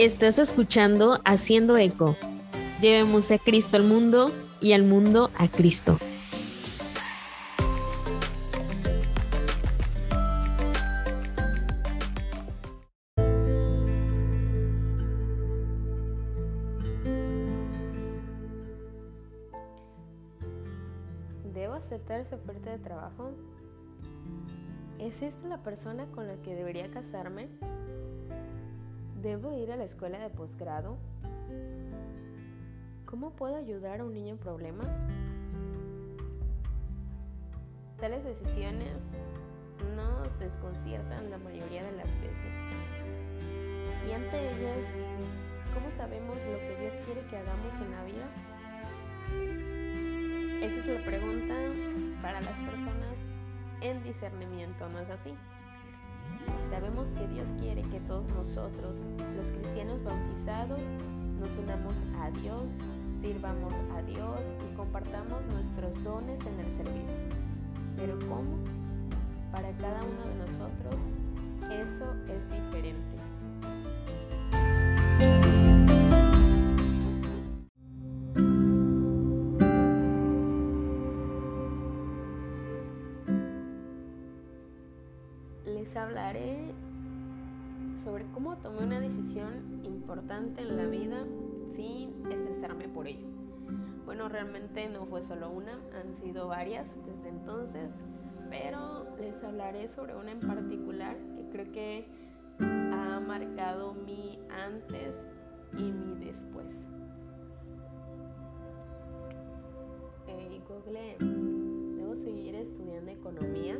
Estás escuchando Haciendo Eco. Llevemos a Cristo al mundo y al mundo a Cristo. ¿Debo aceptar esa oferta de trabajo? ¿Es esta la persona con la que debería casarme? ¿Debo ir a la escuela de posgrado? ¿Cómo puedo ayudar a un niño en problemas? Tales decisiones nos desconciertan la mayoría de las veces. Y ante ellas, ¿cómo sabemos lo que Dios quiere que hagamos en la vida? Esa es la pregunta para las personas en discernimiento, ¿no es así? Sabemos que Dios quiere que todos nosotros, los cristianos bautizados, nos unamos a Dios, sirvamos a Dios y compartamos nuestros dones en el servicio. Pero ¿cómo? Para cada uno de nosotros eso es diferente. Les hablaré sobre cómo tomé una decisión importante en la vida sin estresarme por ello. Bueno, realmente no fue solo una, han sido varias desde entonces, pero les hablaré sobre una en particular que creo que ha marcado mi antes y mi después. Google, ¿debo seguir estudiando economía?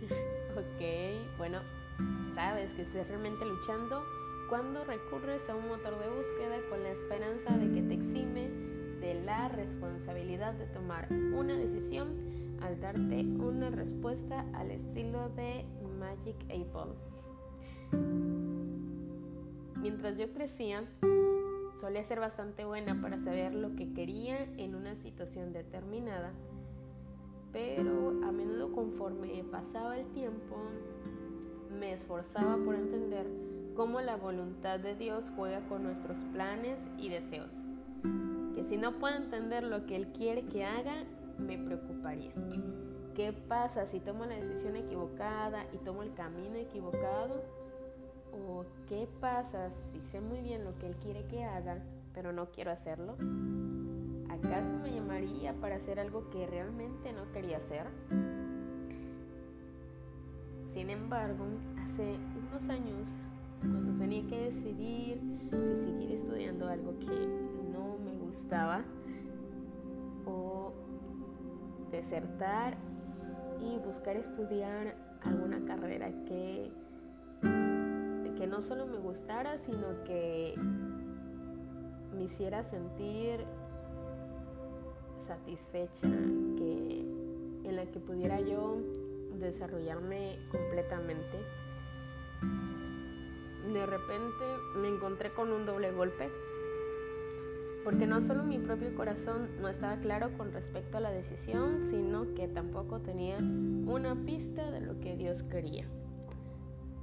ok, bueno, sabes que estés realmente luchando cuando recurres a un motor de búsqueda con la esperanza de que te exime de la responsabilidad de tomar una decisión al darte una respuesta al estilo de Magic Apple. Mientras yo crecía, solía ser bastante buena para saber lo que quería en una situación determinada pero a menudo conforme pasaba el tiempo me esforzaba por entender cómo la voluntad de Dios juega con nuestros planes y deseos. Que si no puedo entender lo que Él quiere que haga, me preocuparía. ¿Qué pasa si tomo la decisión equivocada y tomo el camino equivocado? ¿O qué pasa si sé muy bien lo que Él quiere que haga, pero no quiero hacerlo? ¿Acaso me llamaría para hacer algo que realmente no quería hacer? Sin embargo, hace unos años, cuando tenía que decidir si seguir estudiando algo que no me gustaba o desertar y buscar estudiar alguna carrera que, que no solo me gustara, sino que me hiciera sentir satisfecha, que, en la que pudiera yo desarrollarme completamente. De repente me encontré con un doble golpe, porque no solo mi propio corazón no estaba claro con respecto a la decisión, sino que tampoco tenía una pista de lo que Dios quería.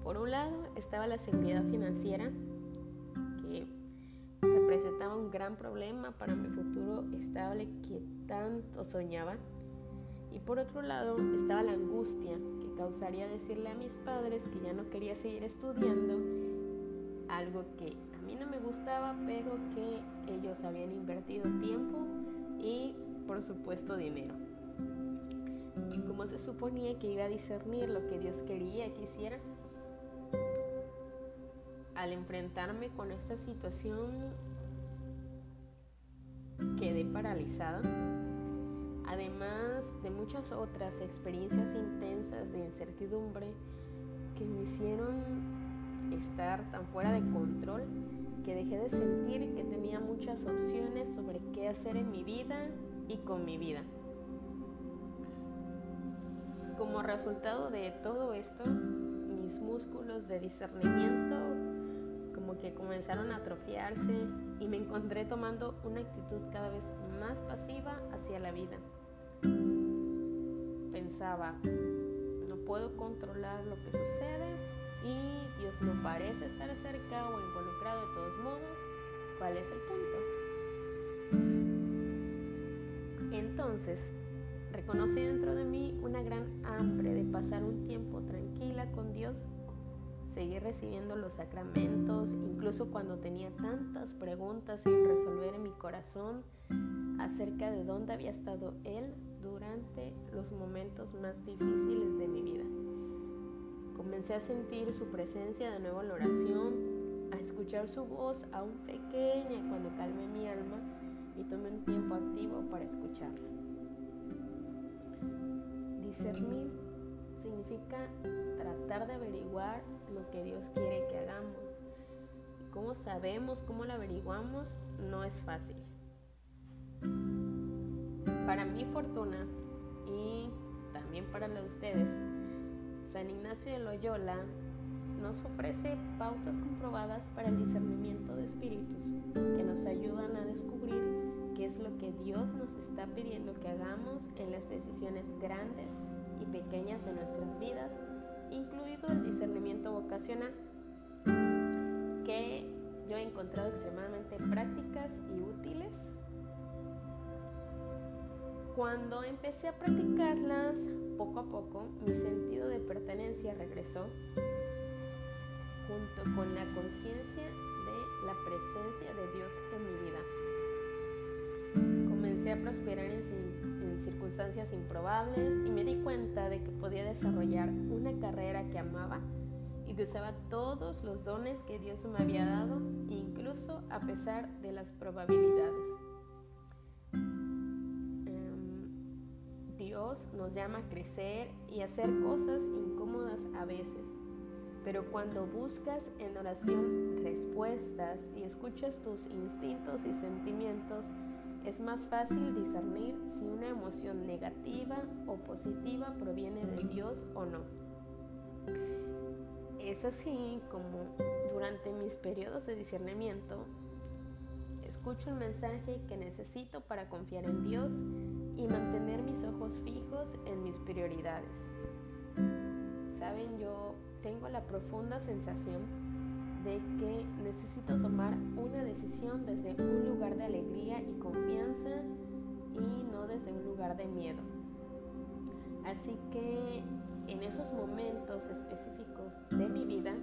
Por un lado estaba la seguridad financiera, representaba un gran problema para mi futuro estable que tanto soñaba. Y por otro lado estaba la angustia que causaría decirle a mis padres que ya no quería seguir estudiando algo que a mí no me gustaba, pero que ellos habían invertido tiempo y por supuesto dinero. ¿Cómo se suponía que iba a discernir lo que Dios quería que hiciera? Al enfrentarme con esta situación quedé paralizada, además de muchas otras experiencias intensas de incertidumbre que me hicieron estar tan fuera de control que dejé de sentir que tenía muchas opciones sobre qué hacer en mi vida y con mi vida. Como resultado de todo esto, mis músculos de discernimiento que comenzaron a atrofiarse y me encontré tomando una actitud cada vez más pasiva hacia la vida. Pensaba, no puedo controlar lo que sucede y Dios no parece parece estar cerca o involucrado de todos modos, ¿cuál es el punto? Entonces, reconocí dentro de mí una gran hambre de pasar un tiempo tranquila con Dios, seguir recibiendo los sacramentos, incluso cuando tenía tantas preguntas sin resolver en mi corazón acerca de dónde había estado Él durante los momentos más difíciles de mi vida. Comencé a sentir su presencia de nuevo en la oración, a escuchar su voz aún pequeña cuando calmé mi alma y tomé un tiempo activo para escucharla. Discernir significa tratar de averiguar lo que Dios quiere que hagamos. ¿Cómo sabemos, cómo lo averiguamos? No es fácil. Para mi fortuna y también para la de ustedes, San Ignacio de Loyola nos ofrece pautas comprobadas para el discernimiento de espíritus que nos ayudan a descubrir qué es lo que Dios nos está pidiendo que hagamos en las decisiones grandes pequeñas de nuestras vidas, incluido el discernimiento vocacional, que yo he encontrado extremadamente prácticas y útiles cuando empecé a practicarlas poco a poco, mi sentido de pertenencia regresó junto con la conciencia de la presencia de Dios en mi vida. Comencé a prosperar en, circunstancias improbables y me di cuenta de que podía desarrollar una carrera que amaba y que usaba todos los dones que Dios me había dado, incluso a pesar de las probabilidades. nos llama a crecer y hacer cosas incómodas a veces. Pero cuando buscas en oración respuestas y escuchas tus instintos y sentimientos, es más fácil discernir si una emoción negativa o positiva proviene de Dios o no. Es así como durante mis periodos de discernimiento escucho un mensaje que necesito para confiar en Dios y mantener mis ojos fijos en mis prioridades. Saben, yo tengo la profunda sensación de que necesito tomar una decisión desde de alegría y confianza y no desde un lugar de miedo. Así que en esos momentos específicos de mi vida,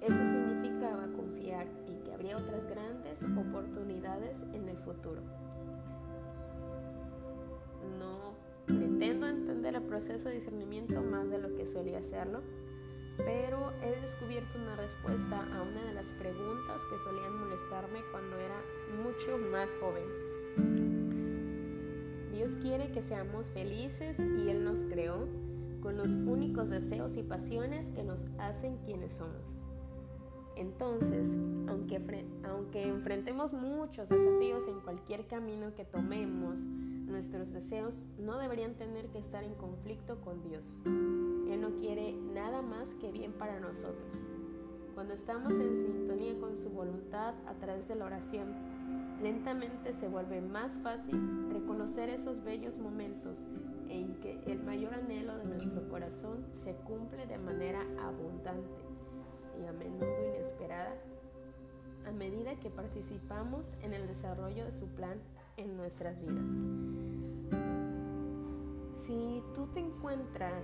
eso significaba confiar en que habría otras grandes oportunidades en el futuro. Pretendo entender el proceso de discernimiento más de lo que solía hacerlo, pero he descubierto una respuesta a una de las preguntas que solían molestarme cuando era mucho más joven. Dios quiere que seamos felices y Él nos creó con los únicos deseos y pasiones que nos hacen quienes somos. Entonces, aunque, aunque enfrentemos muchos desafíos en cualquier camino que tomemos, Nuestros deseos no deberían tener que estar en conflicto con Dios. Él no quiere nada más que bien para nosotros. Cuando estamos en sintonía con su voluntad a través de la oración, lentamente se vuelve más fácil reconocer esos bellos momentos en que el mayor anhelo de nuestro corazón se cumple de manera abundante y a menudo inesperada a medida que participamos en el desarrollo de su plan en nuestras vidas. Si tú te encuentras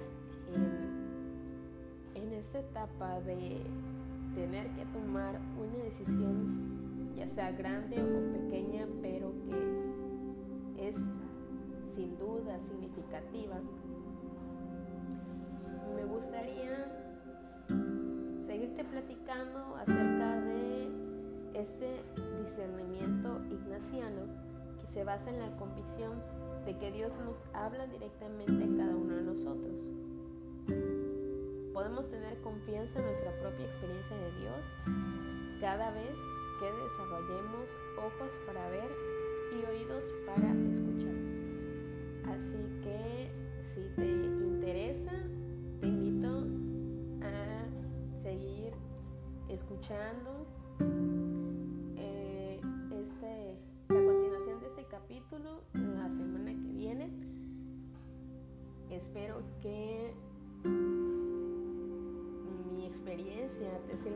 en, esta etapa de tener que tomar una decisión, ya sea grande o pequeña, pero que es sin duda significativa, me gustaría seguirte platicando acerca de ese discernimiento ignaciano se basa en la convicción de que Dios nos habla directamente a cada uno de nosotros. Podemos tener confianza en nuestra propia experiencia de Dios cada vez que desarrollemos ojos para ver y oídos para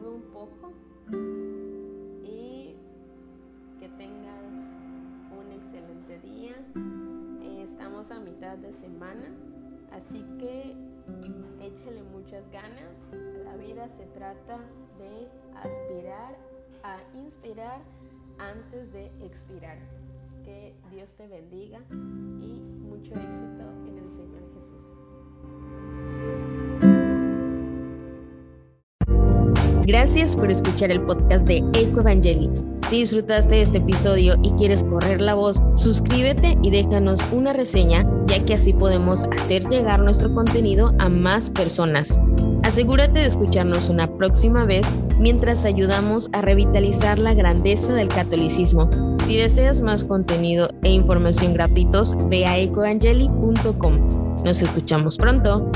un poco y que tengas un excelente día. Eh, estamos a mitad de semana, así que échale muchas ganas. La vida se trata de aspirar a inspirar antes de expirar. Que Dios te bendiga y mucho éxito en el Señor Jesús. Gracias por escuchar el podcast de Eco Evangeli. Si disfrutaste de este episodio y quieres correr la voz, suscríbete y déjanos una reseña, ya que así podemos hacer llegar nuestro contenido a más personas. Asegúrate de escucharnos una próxima vez mientras ayudamos a revitalizar la grandeza del catolicismo. Si deseas más contenido e información gratuitos, ve a ecoangeli.com. Nos escuchamos pronto.